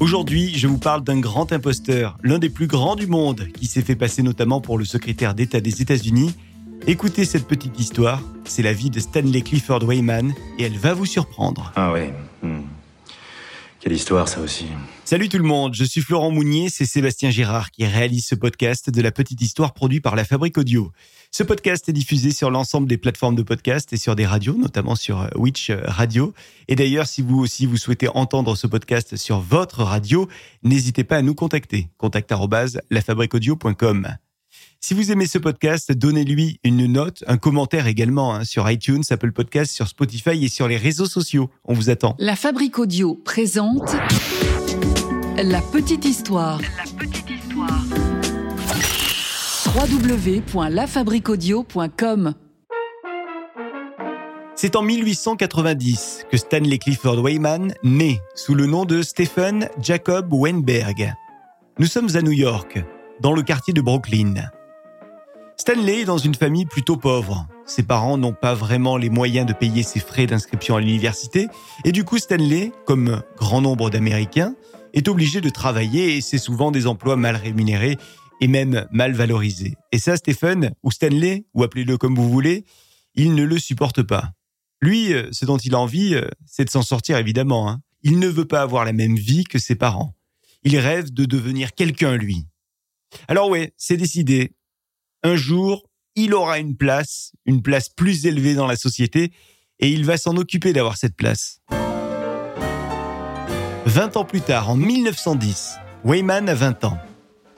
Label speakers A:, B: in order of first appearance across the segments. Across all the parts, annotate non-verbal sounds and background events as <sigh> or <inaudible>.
A: Aujourd'hui, je vous parle d'un grand imposteur, l'un des plus grands du monde, qui s'est fait passer notamment pour le secrétaire d'État des États-Unis. Écoutez cette petite histoire, c'est la vie de Stanley Clifford Wayman et elle va vous surprendre.
B: Ah ouais. hmm. Quelle histoire ça aussi.
A: Salut tout le monde, je suis Florent Mounier, c'est Sébastien Girard qui réalise ce podcast de la petite histoire produit par la Fabrique Audio. Ce podcast est diffusé sur l'ensemble des plateformes de podcast et sur des radios, notamment sur euh, Witch Radio. Et d'ailleurs, si vous aussi vous souhaitez entendre ce podcast sur votre radio, n'hésitez pas à nous contacter. Contact lafabriqueaudio.com. Si vous aimez ce podcast, donnez-lui une note, un commentaire également hein, sur iTunes, Apple Podcast, sur Spotify et sur les réseaux sociaux. On vous attend.
C: La Fabrique Audio présente La Petite Histoire.
D: La petite histoire.
C: www.lafabriqueaudio.com
A: C'est en 1890 que Stanley Clifford Wayman naît sous le nom de Stephen Jacob Weinberg. Nous sommes à New York, dans le quartier de Brooklyn. Stanley est dans une famille plutôt pauvre. Ses parents n'ont pas vraiment les moyens de payer ses frais d'inscription à l'université et du coup Stanley, comme grand nombre d'Américains, est obligé de travailler et c'est souvent des emplois mal rémunérés et même mal valorisés. Et ça, Stephen, ou Stanley, ou appelez-le comme vous voulez, il ne le supporte pas. Lui, euh, ce dont il a envie, euh, c'est de s'en sortir évidemment. hein. Il ne veut pas avoir la même vie que ses parents. Il rêve de devenir quelqu'un, lui. Alors ouais, c'est décidé. Un jour, il aura une place, une place plus élevée dans la société, et il va s'en occuper d'avoir cette place. 20 ans plus tard, en 1910, Wayman a 20 ans.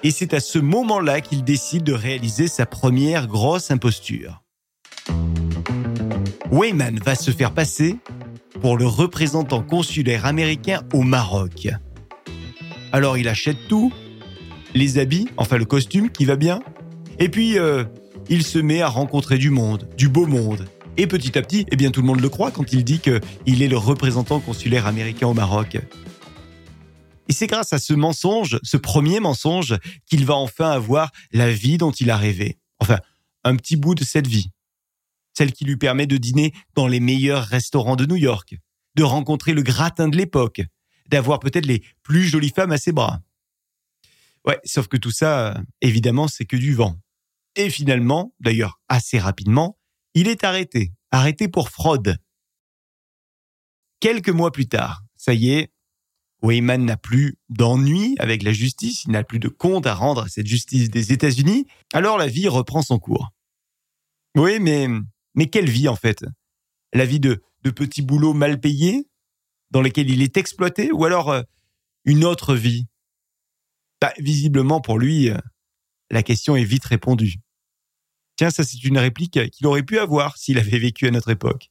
A: Et c'est à ce moment-là qu'il décide de réaliser sa première grosse imposture. Wayman va se faire passer pour le représentant consulaire américain au Maroc. Alors il achète tout, les habits, enfin le costume qui va bien, et puis euh, il se met à rencontrer du monde, du beau monde. Et petit à petit, eh bien tout le monde le croit quand il dit qu'il est le représentant consulaire américain au Maroc. Et c'est grâce à ce mensonge, ce premier mensonge, qu'il va enfin avoir la vie dont il a rêvé. Enfin, un petit bout de cette vie. Celle qui lui permet de dîner dans les meilleurs restaurants de New York, de rencontrer le gratin de l'époque, d'avoir peut-être les plus jolies femmes à ses bras. Ouais, sauf que tout ça, évidemment, c'est que du vent. Et finalement, d'ailleurs assez rapidement, il est arrêté, arrêté pour fraude. Quelques mois plus tard, ça y est, Wayman n'a plus d'ennui avec la justice, il n'a plus de compte à rendre à cette justice des États-Unis, alors la vie reprend son cours. Oui, mais, mais quelle vie en fait? La vie de, de petits boulots mal payés, dans lesquels il est exploité, ou alors euh, une autre vie? Bah, Visiblement pour lui, euh, la question est vite répondue. Tiens, ça c'est une réplique qu'il aurait pu avoir s'il avait vécu à notre époque.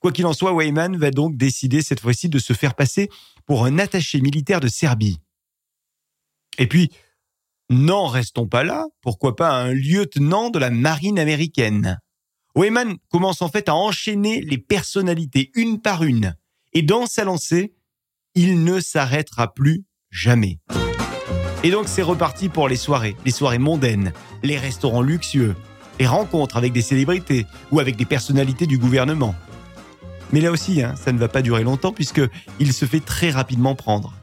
A: Quoi qu'il en soit, Wayman va donc décider cette fois-ci de se faire passer pour un attaché militaire de Serbie. Et puis, n'en restons pas là, pourquoi pas un lieutenant de la marine américaine? Wayman commence en fait à enchaîner les personnalités une par une, et dans sa lancée, il ne s'arrêtera plus jamais. Et donc c'est reparti pour les soirées, les soirées mondaines, les restaurants luxueux, les rencontres avec des célébrités ou avec des personnalités du gouvernement. Mais là aussi, hein, ça ne va pas durer longtemps puisque il se fait très rapidement prendre.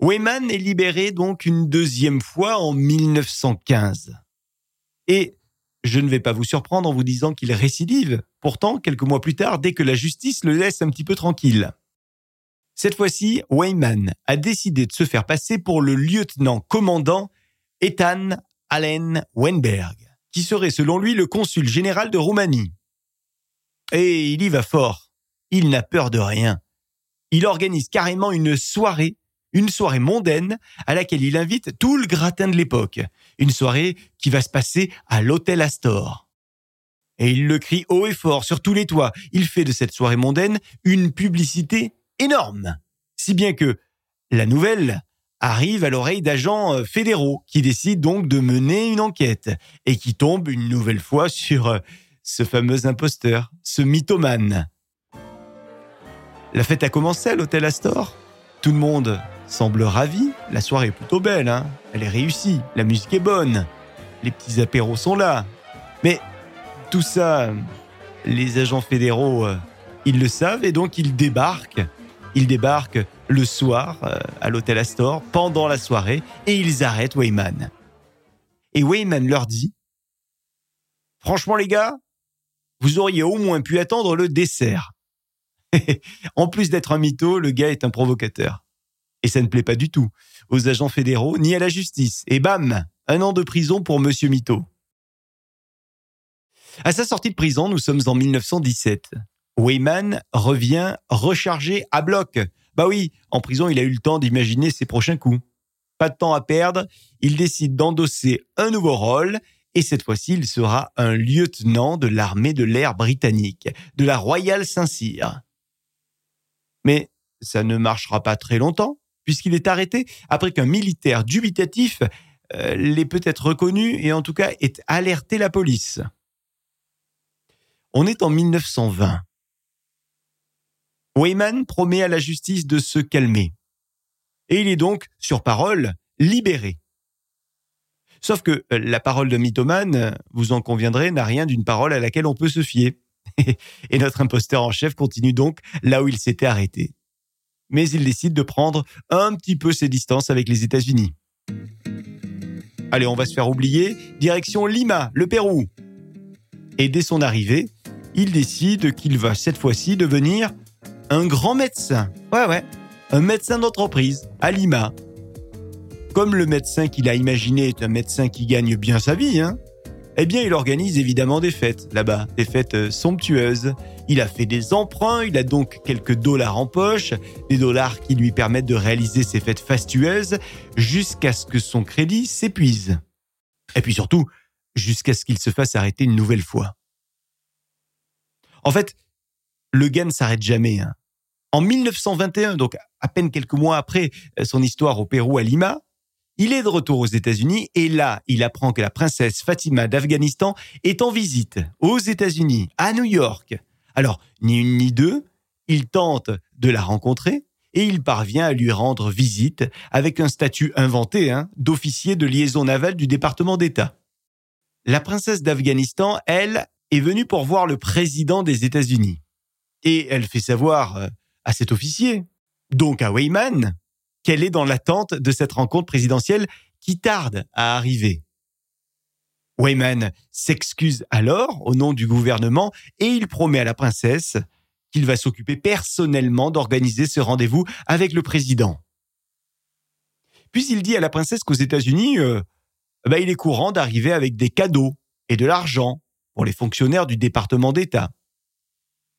A: Wayman est libéré donc une deuxième fois en 1915. Et je ne vais pas vous surprendre en vous disant qu'il récidive, pourtant quelques mois plus tard, dès que la justice le laisse un petit peu tranquille. Cette fois-ci, Wayman a décidé de se faire passer pour le lieutenant-commandant Ethan Allen Weinberg, qui serait selon lui le consul général de Roumanie. Et il y va fort. Il n'a peur de rien. Il organise carrément une soirée, une soirée mondaine à laquelle il invite tout le gratin de l'époque. Une soirée qui va se passer à l'hôtel Astor. Et il le crie haut et fort sur tous les toits. Il fait de cette soirée mondaine une publicité énorme. Si bien que la nouvelle arrive à l'oreille d'agents euh, fédéraux qui décident donc de mener une enquête et qui tombent une nouvelle fois sur euh, ce fameux imposteur, ce mythomane. La fête a commencé à l'hôtel Astor. Tout le monde semble ravi. La soirée est plutôt belle, hein. Elle est réussie. La musique est bonne. Les petits apéros sont là. Mais tout ça, les agents fédéraux, euh, ils le savent et donc ils débarquent. Ils débarquent le soir euh, à l'hôtel Astor pendant la soirée et ils arrêtent Wayman. Et Wayman leur dit Franchement les gars, vous auriez au moins pu attendre le dessert. <laughs> en plus d'être un mytho, le gars est un provocateur. Et ça ne plaît pas du tout aux agents fédéraux ni à la justice. Et bam, un an de prison pour Monsieur Mytho. À sa sortie de prison, nous sommes en 1917. Wayman revient rechargé à bloc. Bah oui, en prison, il a eu le temps d'imaginer ses prochains coups. Pas de temps à perdre, il décide d'endosser un nouveau rôle et cette fois-ci, il sera un lieutenant de l'armée de l'air britannique, de la Royal Saint-Cyr. Mais ça ne marchera pas très longtemps, puisqu'il est arrêté après qu'un militaire dubitatif euh, l'ait peut-être reconnu et en tout cas ait alerté la police. On est en 1920. Wayman promet à la justice de se calmer. Et il est donc, sur parole, libéré. Sauf que euh, la parole de mythomane, vous en conviendrez, n'a rien d'une parole à laquelle on peut se fier. <laughs> Et notre imposteur en chef continue donc là où il s'était arrêté. Mais il décide de prendre un petit peu ses distances avec les États-Unis. Allez, on va se faire oublier. Direction Lima, le Pérou. Et dès son arrivée, il décide qu'il va cette fois-ci devenir un grand médecin. Ouais, ouais. Un médecin d'entreprise à Lima. Comme le médecin qu'il a imaginé est un médecin qui gagne bien sa vie, hein, eh bien, il organise évidemment des fêtes là-bas, des fêtes euh, somptueuses. Il a fait des emprunts, il a donc quelques dollars en poche, des dollars qui lui permettent de réaliser ses fêtes fastueuses jusqu'à ce que son crédit s'épuise. Et puis surtout, jusqu'à ce qu'il se fasse arrêter une nouvelle fois. En fait, le gars ne s'arrête jamais. Hein. En 1921, donc à peine quelques mois après euh, son histoire au Pérou à Lima, il est de retour aux États-Unis et là, il apprend que la princesse Fatima d'Afghanistan est en visite aux États-Unis, à New York. Alors, ni une ni deux, il tente de la rencontrer et il parvient à lui rendre visite avec un statut inventé hein, d'officier de liaison navale du département d'État. La princesse d'Afghanistan, elle, est venue pour voir le président des États-Unis et elle fait savoir euh, à cet officier, donc à Weyman, qu'elle est dans l'attente de cette rencontre présidentielle qui tarde à arriver? Weyman s'excuse alors au nom du gouvernement et il promet à la princesse qu'il va s'occuper personnellement d'organiser ce rendez-vous avec le président. Puis il dit à la princesse qu'aux États-Unis, euh, bah, il est courant d'arriver avec des cadeaux et de l'argent pour les fonctionnaires du département d'État.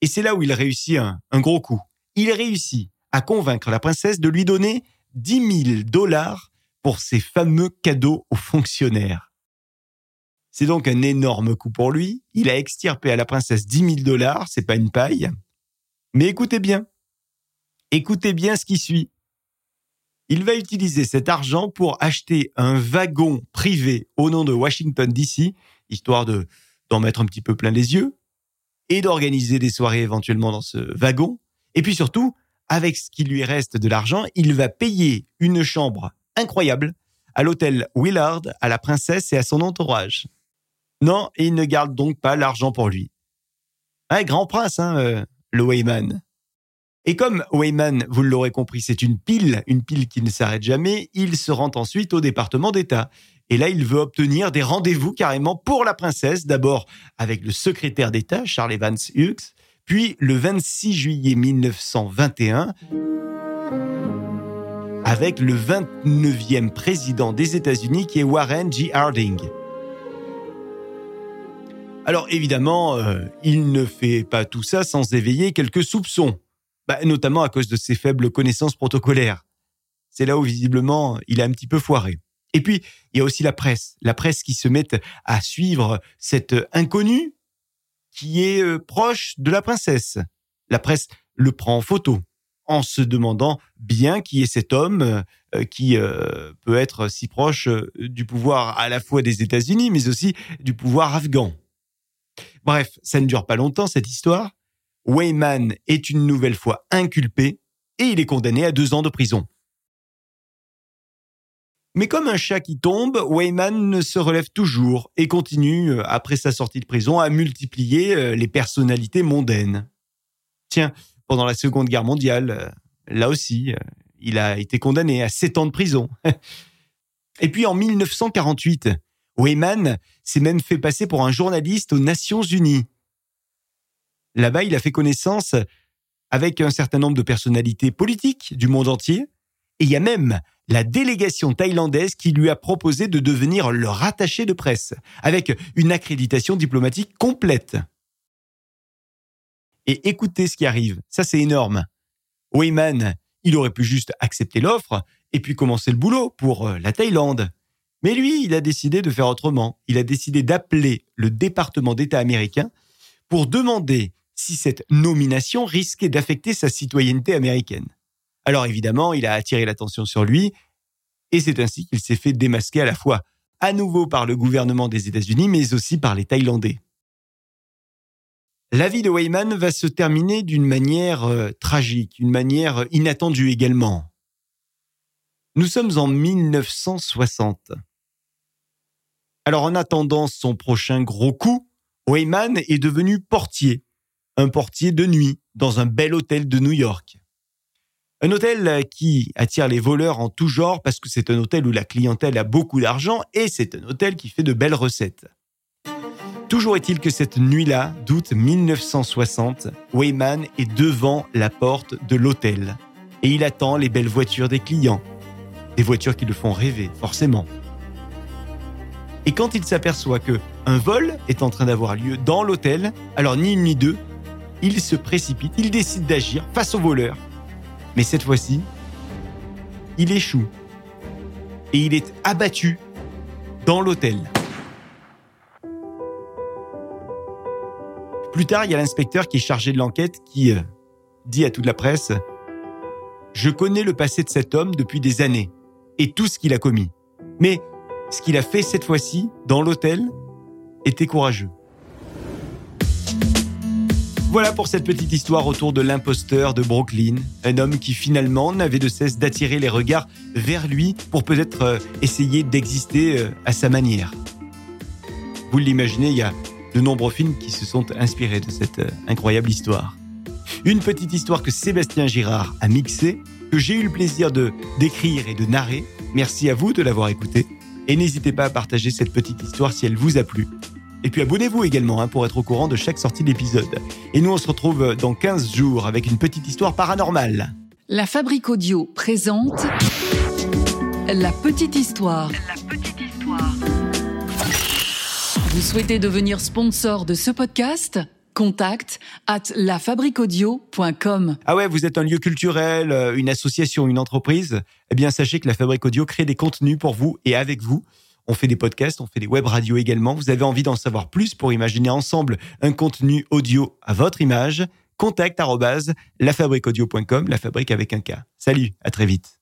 A: Et c'est là où il réussit un, gros coup. Il réussit à convaincre la princesse de lui donner 10 000 dollars pour ses fameux cadeaux aux fonctionnaires. C'est donc un énorme coup pour lui. Il a extirpé à la princesse 10 000 dollars, c'est pas une paille. Mais écoutez bien. Écoutez bien ce qui suit. Il va utiliser cet argent pour acheter un wagon privé au nom de Washington DC, histoire de d'en mettre un petit peu plein les yeux, et d'organiser des soirées éventuellement dans ce wagon. Et puis surtout, avec ce qui lui reste de l'argent, il va payer une chambre incroyable à l'hôtel Willard, à la princesse et à son entourage. Non, il ne garde donc pas l'argent pour lui. Un grand prince, hein, euh, le Wayman. Et comme Wayman, vous l'aurez compris, c'est une pile, une pile qui ne s'arrête jamais, il se rend ensuite au département d'État. Et là, il veut obtenir des rendez-vous carrément pour la princesse, d'abord avec le secrétaire d'État, Charles Evans Hughes, puis le 26 juillet 1921, avec le 29e président des États-Unis qui est Warren G. Harding. Alors évidemment, euh, il ne fait pas tout ça sans éveiller quelques soupçons, bah, notamment à cause de ses faibles connaissances protocolaires. C'est là où visiblement il a un petit peu foiré. Et puis, il y a aussi la presse, la presse qui se met à suivre cet inconnu qui est euh, proche de la princesse. La presse le prend en photo en se demandant bien qui est cet homme euh, qui euh, peut être si proche du pouvoir à la fois des États-Unis, mais aussi du pouvoir afghan. Bref, ça ne dure pas longtemps cette histoire. Wayman est une nouvelle fois inculpé et il est condamné à deux ans de prison. Mais comme un chat qui tombe, Wayman se relève toujours et continue, euh, après sa sortie de prison, à multiplier euh, les personnalités mondaines. Tiens, pendant la Seconde Guerre mondiale, euh, là aussi, il a été condamné à 7 ans de prison. <laughs> Et puis en 1948, Weyman s'est même fait passer pour un journaliste aux Nations Unies. Là-bas, il a fait connaissance avec un certain nombre de personnalités politiques du monde entier. Et il y a même la délégation thaïlandaise qui lui a proposé de devenir leur attaché de presse, avec une accréditation diplomatique complète. Et écoutez ce qui arrive, ça c'est énorme. Weyman, il aurait pu juste accepter l'offre et puis commencer le boulot pour euh, la Thaïlande. Mais lui, il a décidé de faire autrement. Il a décidé d'appeler le département d'État américain pour demander si cette nomination risquait d'affecter sa citoyenneté américaine. Alors évidemment, il a attiré l'attention sur lui, et c'est ainsi qu'il s'est fait démasquer à la fois à nouveau par le gouvernement des États-Unis, mais aussi par les Thaïlandais. La vie de Weyman va se terminer d'une manière euh, tragique, une manière inattendue également. Nous sommes en 1960. Alors en attendant son prochain gros coup, Weyman est devenu portier, un portier de nuit dans un bel hôtel de New York. Un hôtel euh, qui attire les voleurs en tout genre parce que c'est un hôtel où la clientèle a beaucoup d'argent et c'est un hôtel qui fait de belles recettes. Toujours est-il que cette nuit-là, d'août 1960, Weyman est devant la porte de l'hôtel et il attend les belles voitures des clients. Des voitures qui le font rêver, forcément. Et quand il s'aperçoit que un vol est en train d'avoir lieu dans l'hôtel, alors ni une ni deux, il se précipite, il décide d'agir face aux voleurs mais cette fois-ci, il échoue. Et il est abattu dans l'hôtel. Plus tard, il y a l'inspecteur qui est chargé de l'enquête qui euh, dit à toute la presse Je connais le passé de cet homme depuis des années et tout ce qu'il a commis. Mais ce qu'il a fait cette fois-ci dans l'hôtel était courageux. Voilà pour cette petite histoire autour de l'imposteur de Brooklyn, un homme qui finalement n'avait de cesse d'attirer les regards vers lui pour peut-être euh, essayer d'exister euh, à sa manière. Vous l'imaginez, il y a de nombreux films qui se sont inspirés de cette euh, incroyable histoire. Une petite histoire que Sébastien Girard a mixée, que j'ai eu le plaisir de d'écrire et de narrer. Merci à vous de l'avoir écoutée. Et n'hésitez pas à partager cette petite histoire si elle vous a plu. Et puis abonnez-vous également hein, pour être au courant de chaque sortie d'épisode. Et nous, on se retrouve dans 15 jours avec une petite histoire paranormale.
C: La Fabrique Audio présente La Petite Histoire. La Petite Histoire. Vous souhaitez devenir sponsor de ce podcast? Contact at lafabriquaudio.com.
A: Ah ouais, vous êtes un lieu culturel, euh, une association, une entreprise? Eh bien, sachez que la Fabrique Audio crée des contenus pour vous et avec vous. On fait des podcasts, on fait des web radios également. Vous avez envie d'en savoir plus pour imaginer ensemble un contenu audio à votre image Contact lafabriqueaudio.com, la fabrique avec un K. Salut, à très vite.